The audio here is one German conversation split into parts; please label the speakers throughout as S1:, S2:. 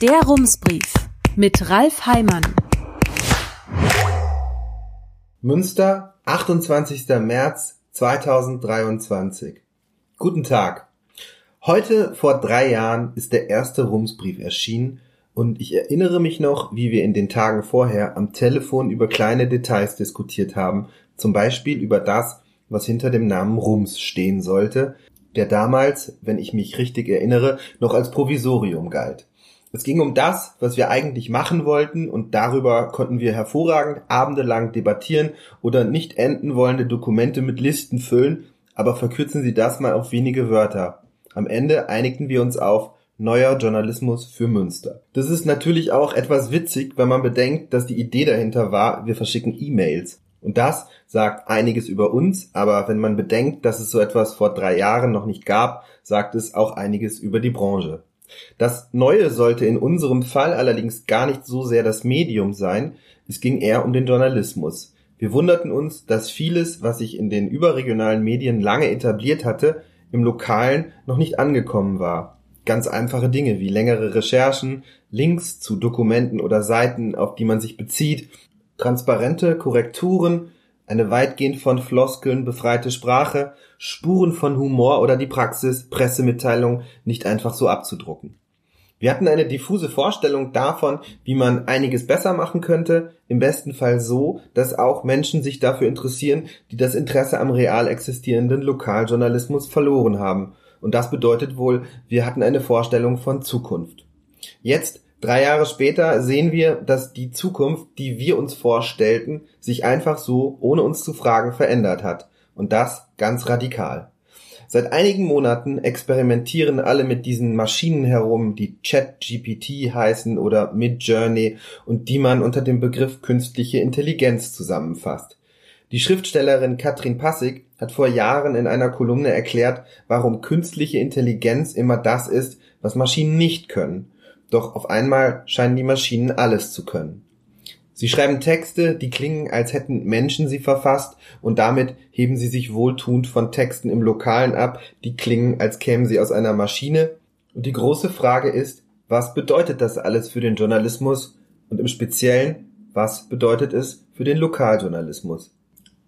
S1: Der Rumsbrief mit Ralf Heimann.
S2: Münster, 28. März 2023. Guten Tag. Heute vor drei Jahren ist der erste Rumsbrief erschienen und ich erinnere mich noch, wie wir in den Tagen vorher am Telefon über kleine Details diskutiert haben, zum Beispiel über das, was hinter dem Namen Rums stehen sollte, der damals, wenn ich mich richtig erinnere, noch als Provisorium galt. Es ging um das, was wir eigentlich machen wollten und darüber konnten wir hervorragend abendelang debattieren oder nicht enden wollende Dokumente mit Listen füllen, aber verkürzen Sie das mal auf wenige Wörter. Am Ende einigten wir uns auf neuer Journalismus für Münster. Das ist natürlich auch etwas witzig, wenn man bedenkt, dass die Idee dahinter war, wir verschicken E-Mails. Und das sagt einiges über uns, aber wenn man bedenkt, dass es so etwas vor drei Jahren noch nicht gab, sagt es auch einiges über die Branche. Das Neue sollte in unserem Fall allerdings gar nicht so sehr das Medium sein, es ging eher um den Journalismus. Wir wunderten uns, dass vieles, was sich in den überregionalen Medien lange etabliert hatte, im Lokalen noch nicht angekommen war. Ganz einfache Dinge wie längere Recherchen, Links zu Dokumenten oder Seiten, auf die man sich bezieht, transparente Korrekturen, eine weitgehend von Floskeln befreite Sprache, Spuren von Humor oder die Praxis, Pressemitteilungen nicht einfach so abzudrucken. Wir hatten eine diffuse Vorstellung davon, wie man einiges besser machen könnte, im besten Fall so, dass auch Menschen sich dafür interessieren, die das Interesse am real existierenden Lokaljournalismus verloren haben. Und das bedeutet wohl, wir hatten eine Vorstellung von Zukunft. Jetzt Drei Jahre später sehen wir, dass die Zukunft, die wir uns vorstellten, sich einfach so, ohne uns zu fragen, verändert hat. Und das ganz radikal. Seit einigen Monaten experimentieren alle mit diesen Maschinen herum, die ChatGPT heißen oder Midjourney und die man unter dem Begriff künstliche Intelligenz zusammenfasst. Die Schriftstellerin Katrin Passig hat vor Jahren in einer Kolumne erklärt, warum künstliche Intelligenz immer das ist, was Maschinen nicht können doch auf einmal scheinen die Maschinen alles zu können. Sie schreiben Texte, die klingen, als hätten Menschen sie verfasst, und damit heben sie sich wohltuend von Texten im Lokalen ab, die klingen, als kämen sie aus einer Maschine. Und die große Frage ist, was bedeutet das alles für den Journalismus und im Speziellen, was bedeutet es für den Lokaljournalismus?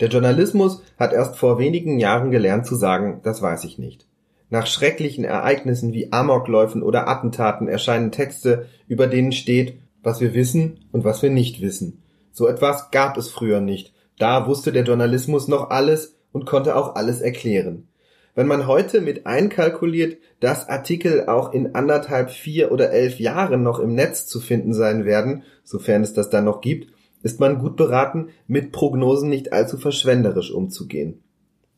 S2: Der Journalismus hat erst vor wenigen Jahren gelernt zu sagen, das weiß ich nicht. Nach schrecklichen Ereignissen wie Amokläufen oder Attentaten erscheinen Texte, über denen steht, was wir wissen und was wir nicht wissen. So etwas gab es früher nicht. Da wusste der Journalismus noch alles und konnte auch alles erklären. Wenn man heute mit einkalkuliert, dass Artikel auch in anderthalb, vier oder elf Jahren noch im Netz zu finden sein werden, sofern es das dann noch gibt, ist man gut beraten, mit Prognosen nicht allzu verschwenderisch umzugehen.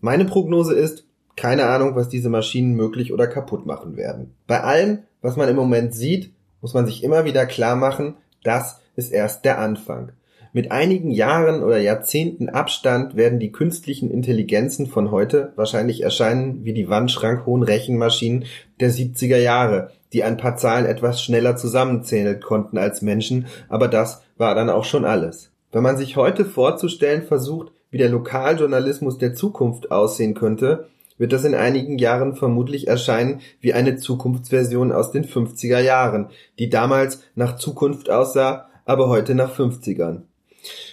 S2: Meine Prognose ist, keine Ahnung, was diese Maschinen möglich oder kaputt machen werden. Bei allem, was man im Moment sieht, muss man sich immer wieder klar machen, das ist erst der Anfang. Mit einigen Jahren oder Jahrzehnten Abstand werden die künstlichen Intelligenzen von heute wahrscheinlich erscheinen wie die wandschrankhohen Rechenmaschinen der 70er Jahre, die ein paar Zahlen etwas schneller zusammenzählen konnten als Menschen, aber das war dann auch schon alles. Wenn man sich heute vorzustellen versucht, wie der Lokaljournalismus der Zukunft aussehen könnte, wird das in einigen Jahren vermutlich erscheinen wie eine Zukunftsversion aus den 50er Jahren, die damals nach Zukunft aussah, aber heute nach 50ern.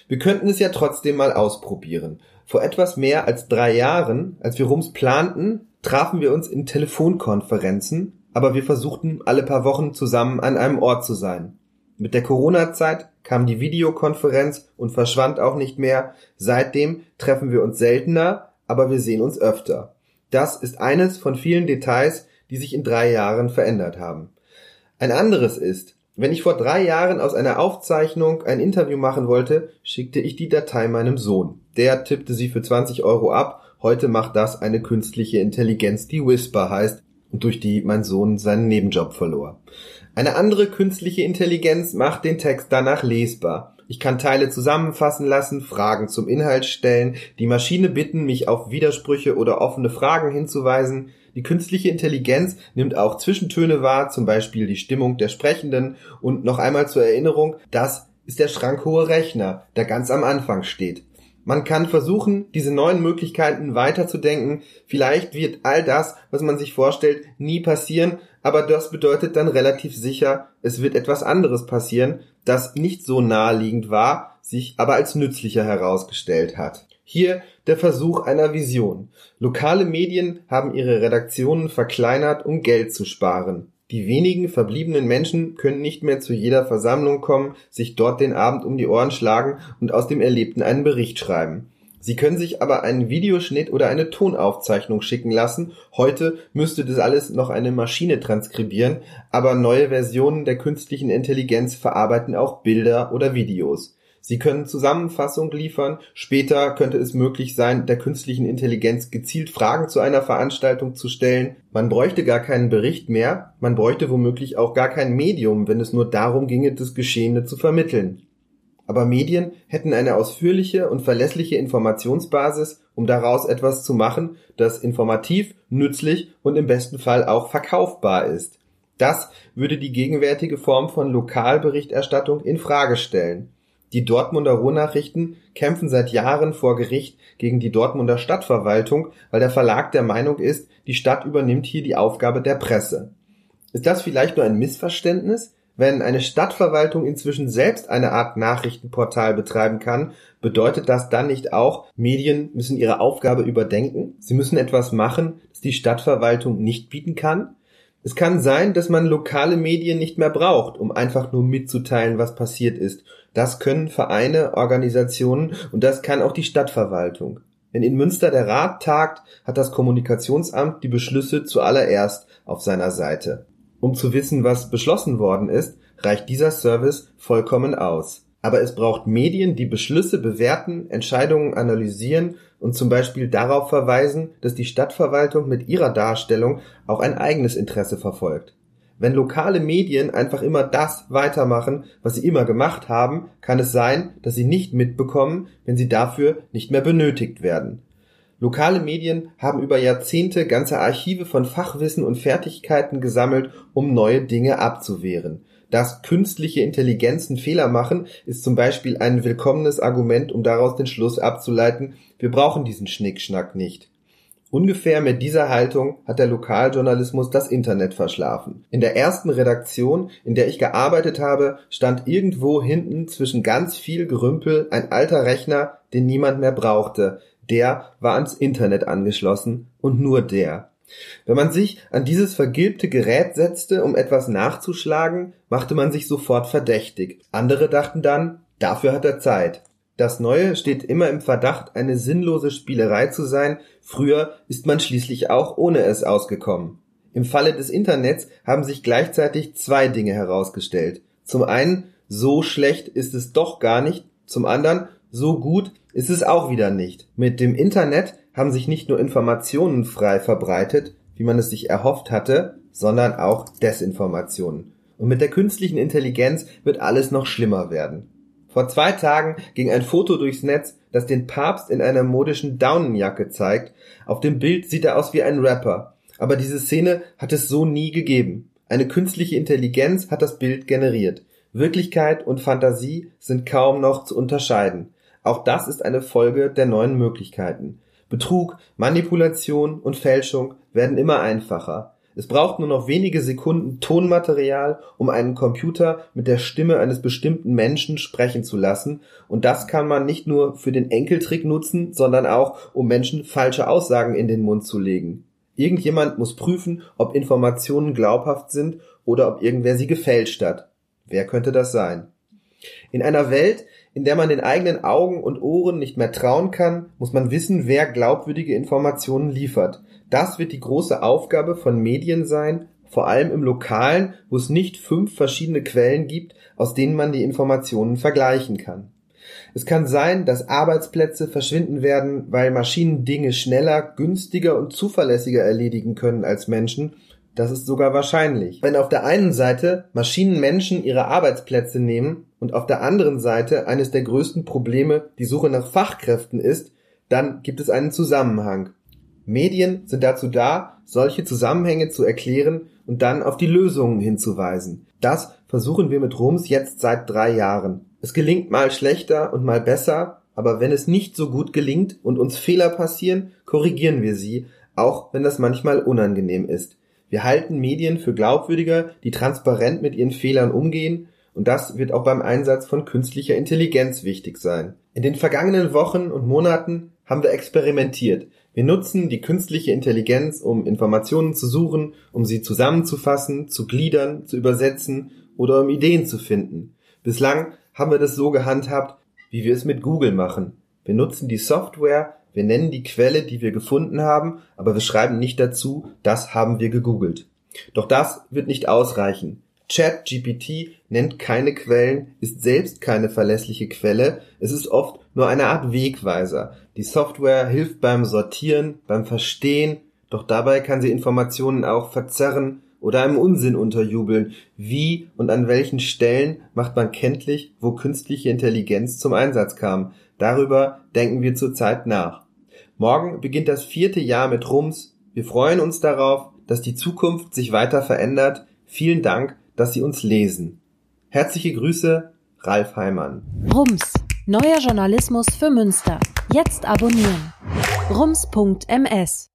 S2: Wir könnten es ja trotzdem mal ausprobieren. Vor etwas mehr als drei Jahren, als wir Rums planten, trafen wir uns in Telefonkonferenzen, aber wir versuchten alle paar Wochen zusammen an einem Ort zu sein. Mit der Corona-Zeit kam die Videokonferenz und verschwand auch nicht mehr. Seitdem treffen wir uns seltener, aber wir sehen uns öfter. Das ist eines von vielen Details, die sich in drei Jahren verändert haben. Ein anderes ist, wenn ich vor drei Jahren aus einer Aufzeichnung ein Interview machen wollte, schickte ich die Datei meinem Sohn. Der tippte sie für 20 Euro ab. Heute macht das eine künstliche Intelligenz, die Whisper heißt und durch die mein Sohn seinen Nebenjob verlor. Eine andere künstliche Intelligenz macht den Text danach lesbar. Ich kann Teile zusammenfassen lassen, Fragen zum Inhalt stellen, die Maschine bitten, mich auf Widersprüche oder offene Fragen hinzuweisen. Die künstliche Intelligenz nimmt auch Zwischentöne wahr, zum Beispiel die Stimmung der Sprechenden. Und noch einmal zur Erinnerung, das ist der schrankhohe Rechner, der ganz am Anfang steht. Man kann versuchen, diese neuen Möglichkeiten weiterzudenken. Vielleicht wird all das, was man sich vorstellt, nie passieren, aber das bedeutet dann relativ sicher, es wird etwas anderes passieren, das nicht so naheliegend war, sich aber als nützlicher herausgestellt hat. Hier der Versuch einer Vision. Lokale Medien haben ihre Redaktionen verkleinert, um Geld zu sparen. Die wenigen verbliebenen Menschen können nicht mehr zu jeder Versammlung kommen, sich dort den Abend um die Ohren schlagen und aus dem Erlebten einen Bericht schreiben. Sie können sich aber einen Videoschnitt oder eine Tonaufzeichnung schicken lassen. Heute müsste das alles noch eine Maschine transkribieren, aber neue Versionen der künstlichen Intelligenz verarbeiten auch Bilder oder Videos. Sie können Zusammenfassung liefern. Später könnte es möglich sein, der künstlichen Intelligenz gezielt Fragen zu einer Veranstaltung zu stellen. Man bräuchte gar keinen Bericht mehr. Man bräuchte womöglich auch gar kein Medium, wenn es nur darum ginge, das Geschehene zu vermitteln. Aber Medien hätten eine ausführliche und verlässliche Informationsbasis, um daraus etwas zu machen, das informativ, nützlich und im besten Fall auch verkaufbar ist. Das würde die gegenwärtige Form von Lokalberichterstattung in Frage stellen. Die Dortmunder Ruhrnachrichten kämpfen seit Jahren vor Gericht gegen die Dortmunder Stadtverwaltung, weil der Verlag der Meinung ist, die Stadt übernimmt hier die Aufgabe der Presse. Ist das vielleicht nur ein Missverständnis? Wenn eine Stadtverwaltung inzwischen selbst eine Art Nachrichtenportal betreiben kann, bedeutet das dann nicht auch, Medien müssen ihre Aufgabe überdenken? Sie müssen etwas machen, das die Stadtverwaltung nicht bieten kann? Es kann sein, dass man lokale Medien nicht mehr braucht, um einfach nur mitzuteilen, was passiert ist. Das können Vereine, Organisationen und das kann auch die Stadtverwaltung. Wenn in Münster der Rat tagt, hat das Kommunikationsamt die Beschlüsse zuallererst auf seiner Seite. Um zu wissen, was beschlossen worden ist, reicht dieser Service vollkommen aus. Aber es braucht Medien, die Beschlüsse bewerten, Entscheidungen analysieren und zum Beispiel darauf verweisen, dass die Stadtverwaltung mit ihrer Darstellung auch ein eigenes Interesse verfolgt. Wenn lokale Medien einfach immer das weitermachen, was sie immer gemacht haben, kann es sein, dass sie nicht mitbekommen, wenn sie dafür nicht mehr benötigt werden. Lokale Medien haben über Jahrzehnte ganze Archive von Fachwissen und Fertigkeiten gesammelt, um neue Dinge abzuwehren. Dass künstliche Intelligenzen Fehler machen, ist zum Beispiel ein willkommenes Argument, um daraus den Schluss abzuleiten, wir brauchen diesen Schnickschnack nicht. Ungefähr mit dieser Haltung hat der Lokaljournalismus das Internet verschlafen. In der ersten Redaktion, in der ich gearbeitet habe, stand irgendwo hinten zwischen ganz viel Gerümpel ein alter Rechner, den niemand mehr brauchte. Der war ans Internet angeschlossen und nur der. Wenn man sich an dieses vergilbte Gerät setzte, um etwas nachzuschlagen, machte man sich sofort verdächtig. Andere dachten dann, dafür hat er Zeit. Das Neue steht immer im Verdacht, eine sinnlose Spielerei zu sein, früher ist man schließlich auch ohne es ausgekommen. Im Falle des Internets haben sich gleichzeitig zwei Dinge herausgestellt. Zum einen, so schlecht ist es doch gar nicht, zum anderen, so gut ist es auch wieder nicht. Mit dem Internet haben sich nicht nur Informationen frei verbreitet, wie man es sich erhofft hatte, sondern auch Desinformationen. Und mit der künstlichen Intelligenz wird alles noch schlimmer werden. Vor zwei Tagen ging ein Foto durchs Netz, das den Papst in einer modischen Daunenjacke zeigt. Auf dem Bild sieht er aus wie ein Rapper. Aber diese Szene hat es so nie gegeben. Eine künstliche Intelligenz hat das Bild generiert. Wirklichkeit und Fantasie sind kaum noch zu unterscheiden. Auch das ist eine Folge der neuen Möglichkeiten. Betrug, Manipulation und Fälschung werden immer einfacher. Es braucht nur noch wenige Sekunden Tonmaterial, um einen Computer mit der Stimme eines bestimmten Menschen sprechen zu lassen, und das kann man nicht nur für den Enkeltrick nutzen, sondern auch, um Menschen falsche Aussagen in den Mund zu legen. Irgendjemand muss prüfen, ob Informationen glaubhaft sind oder ob irgendwer sie gefälscht hat. Wer könnte das sein? In einer Welt, in der man den eigenen Augen und Ohren nicht mehr trauen kann, muss man wissen, wer glaubwürdige Informationen liefert. Das wird die große Aufgabe von Medien sein, vor allem im Lokalen, wo es nicht fünf verschiedene Quellen gibt, aus denen man die Informationen vergleichen kann. Es kann sein, dass Arbeitsplätze verschwinden werden, weil Maschinen Dinge schneller, günstiger und zuverlässiger erledigen können als Menschen das ist sogar wahrscheinlich. Wenn auf der einen Seite Maschinen Menschen ihre Arbeitsplätze nehmen und auf der anderen Seite eines der größten Probleme die Suche nach Fachkräften ist, dann gibt es einen Zusammenhang. Medien sind dazu da, solche Zusammenhänge zu erklären und dann auf die Lösungen hinzuweisen. Das versuchen wir mit Rums jetzt seit drei Jahren. Es gelingt mal schlechter und mal besser, aber wenn es nicht so gut gelingt und uns Fehler passieren, korrigieren wir sie, auch wenn das manchmal unangenehm ist. Wir halten Medien für glaubwürdiger, die transparent mit ihren Fehlern umgehen, und das wird auch beim Einsatz von künstlicher Intelligenz wichtig sein. In den vergangenen Wochen und Monaten haben wir experimentiert. Wir nutzen die künstliche Intelligenz, um Informationen zu suchen, um sie zusammenzufassen, zu gliedern, zu übersetzen oder um Ideen zu finden. Bislang haben wir das so gehandhabt, wie wir es mit Google machen. Wir nutzen die Software, wir nennen die Quelle, die wir gefunden haben, aber wir schreiben nicht dazu, das haben wir gegoogelt. Doch das wird nicht ausreichen. ChatGPT nennt keine Quellen, ist selbst keine verlässliche Quelle, es ist oft nur eine Art Wegweiser. Die Software hilft beim Sortieren, beim Verstehen, doch dabei kann sie Informationen auch verzerren oder einem Unsinn unterjubeln. Wie und an welchen Stellen macht man kenntlich, wo künstliche Intelligenz zum Einsatz kam? Darüber denken wir zurzeit nach. Morgen beginnt das vierte Jahr mit Rums. Wir freuen uns darauf, dass die Zukunft sich weiter verändert. Vielen Dank dass Sie uns lesen. Herzliche Grüße, Ralf Heimann.
S1: Rums, neuer Journalismus für Münster. Jetzt abonnieren. rums.ms